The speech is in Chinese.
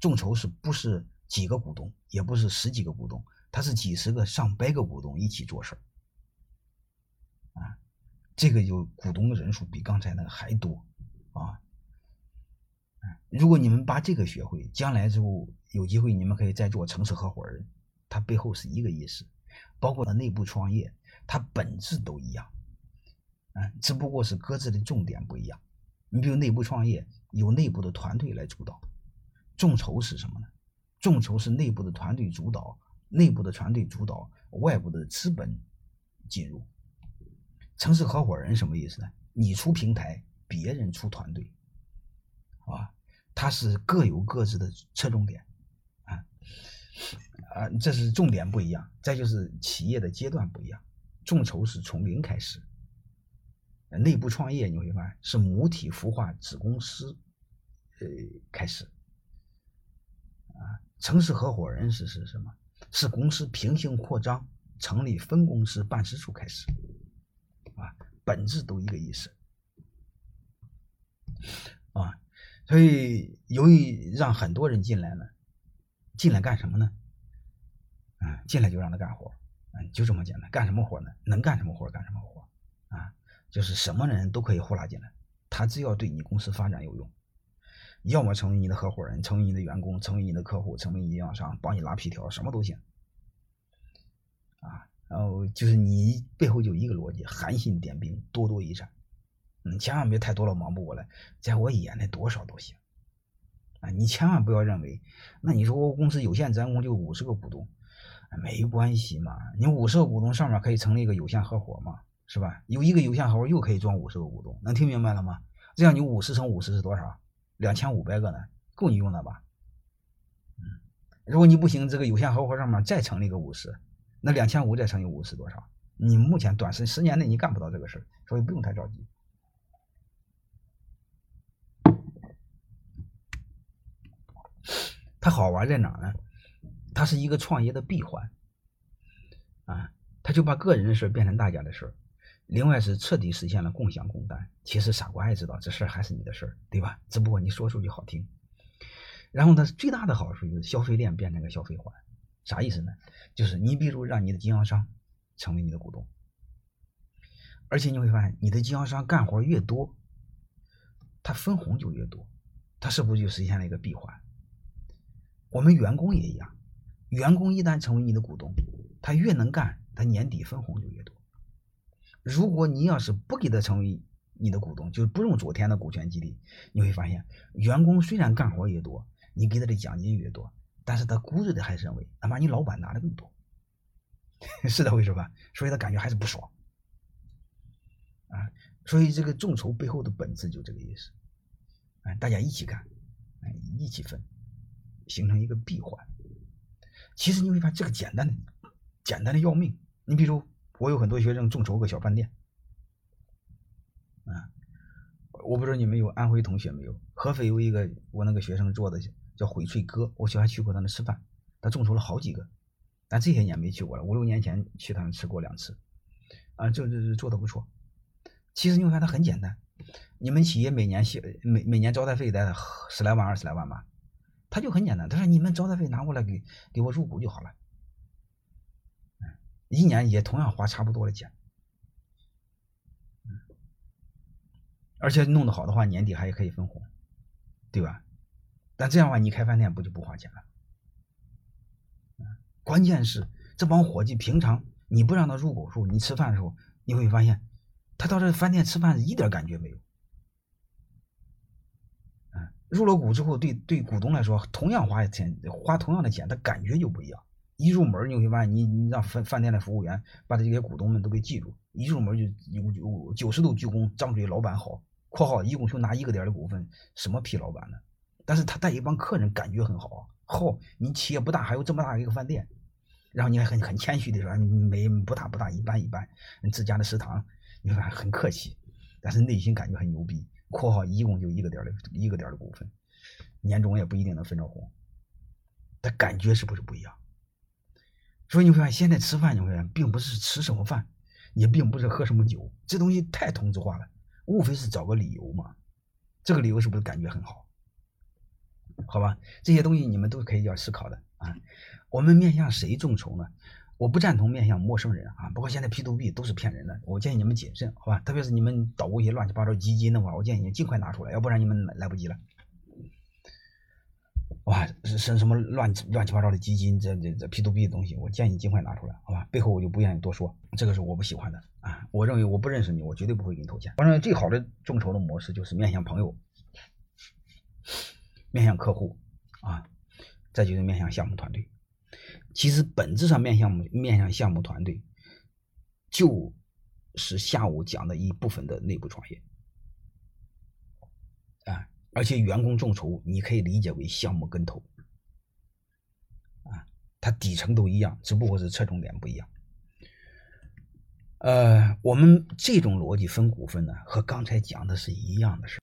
众筹是不是几个股东，也不是十几个股东，他是几十个、上百个股东一起做事儿。啊，这个有股东的人数比刚才那个还多啊。如果你们把这个学会，将来之后有机会，你们可以再做城市合伙人，它背后是一个意思，包括内部创业，它本质都一样，啊，只不过是各自的重点不一样。你比如内部创业，由内部的团队来主导；众筹是什么呢？众筹是内部的团队主导，内部的团队主导，外部的资本进入。城市合伙人什么意思呢？你出平台，别人出团队，啊，它是各有各自的侧重点，啊，啊，这是重点不一样。再就是企业的阶段不一样，众筹是从零开始，内部创业你会发现是母体孵化子公司，呃，开始，城市合伙人是是什么？是公司平行扩张，成立分公司办事处开始。啊，本质都一个意思，啊，所以由于让很多人进来呢，进来干什么呢？啊，进来就让他干活，嗯，就这么简单。干什么活呢？能干什么活干什么活，啊，就是什么人都可以呼拉进来，他只要对你公司发展有用，要么成为你的合伙人，成为你的员工，成为你的客户，成为你经销商，帮你拉皮条，什么都行，啊。然后就是你背后就一个逻辑，韩信点兵，多多益善。嗯，千万别太多了，忙不过来。在我眼里，多少都行。啊，你千万不要认为，那你说我公司有限责任公就五十个股东，没关系嘛。你五十个股东上面可以成立一个有限合伙嘛，是吧？有一个有限合伙又可以装五十个股东，能听明白了吗？这样你五十乘五十是多少？两千五百个呢，够你用的吧？嗯，如果你不行，这个有限合伙上面再成立个五十。那两千五再乘以五是多少？你目前短时十年内你干不到这个事儿，所以不用太着急。它好玩在哪呢？它是一个创业的闭环啊，它就把个人的事变成大家的事儿。另外是彻底实现了共享共担。其实傻瓜也知道这事儿还是你的事儿，对吧？只不过你说出去好听。然后它最大的好处就是消费链变成个消费环。啥意思呢？就是你比如让你的经销商成为你的股东，而且你会发现，你的经销商干活越多，他分红就越多，他是不是就实现了一个闭环？我们员工也一样，员工一旦成为你的股东，他越能干，他年底分红就越多。如果你要是不给他成为你的股东，就是不用昨天的股权激励，你会发现，员工虽然干活越多，你给他的奖金越多。但是他固执的还是认为，他妈你老板拿的更多，是这回事吧？所以他感觉还是不爽啊。所以这个众筹背后的本质就这个意思，哎，大家一起干，哎，一起分，形成一个闭环。其实你会发现这个简单的，简单的要命。你比如我有很多学生众筹个小饭店，啊，我不知道你们有安徽同学没有？合肥有一个我那个学生做的。叫翡翠哥，我小孩去过他那吃饭，他众筹了好几个，但这些年没去过了。五六年前去他那吃过两次，啊，这这这做的不错。其实你会发现他很简单，你们企业每年需每每年招待费得十来万二十来万吧，他就很简单，他说你们招待费拿过来给给我入股就好了，一年也同样花差不多的钱，而且弄得好的话年底还可以分红，对吧？但这样的话，你开饭店不就不花钱了？关键是这帮伙计平常你不让他入股数，你吃饭的时候你会发现，他到这饭店吃饭一点感觉没有。入了股之后，对对股东来说，同样花钱花同样的钱，他感觉就不一样。一入门你会发现，你你让饭饭店的服务员把这些股东们都给记住，一入门就有有九十度鞠躬，张嘴老板好（括号一共就拿一个点的股份），什么屁老板呢？但是他带一帮客人，感觉很好啊。好，你企业不大，还有这么大一个饭店，然后你还很很谦虚的说，没不大不大，一般一般。你自家的食堂，你看很客气，但是内心感觉很牛逼。括号一共就一个点的一个点的股份，年终也不一定能分着红。他感觉是不是不一样？所以你会发现，现在吃饭你会发现，并不是吃什么饭，也并不是喝什么酒，这东西太同质化了，无非是找个理由嘛。这个理由是不是感觉很好？好吧？这些东西你们都可以要思考的啊。我们面向谁众筹呢？我不赞同面向陌生人啊。不过现在 P to B 都是骗人的，我建议你们谨慎，好吧？特别是你们捣鼓一些乱七八糟基金的话，我建议你尽快拿出来，要不然你们来不及了。哇，什什么乱乱七八糟的基金，这这这 P to B 的东西，我建议你尽快拿出来，好吧？背后我就不愿意多说，这个是我不喜欢的啊。我认为我不认识你，我绝对不会给你投钱。我认为最好的众筹的模式就是面向朋友，面向客户啊，再就是面向项目团队。其实本质上面向面向项目团队，就是下午讲的一部分的内部创业。啊而且员工众筹，你可以理解为项目跟投，啊，它底层都一样，只不过是侧重点不一样。呃，我们这种逻辑分股份呢，和刚才讲的是一样的事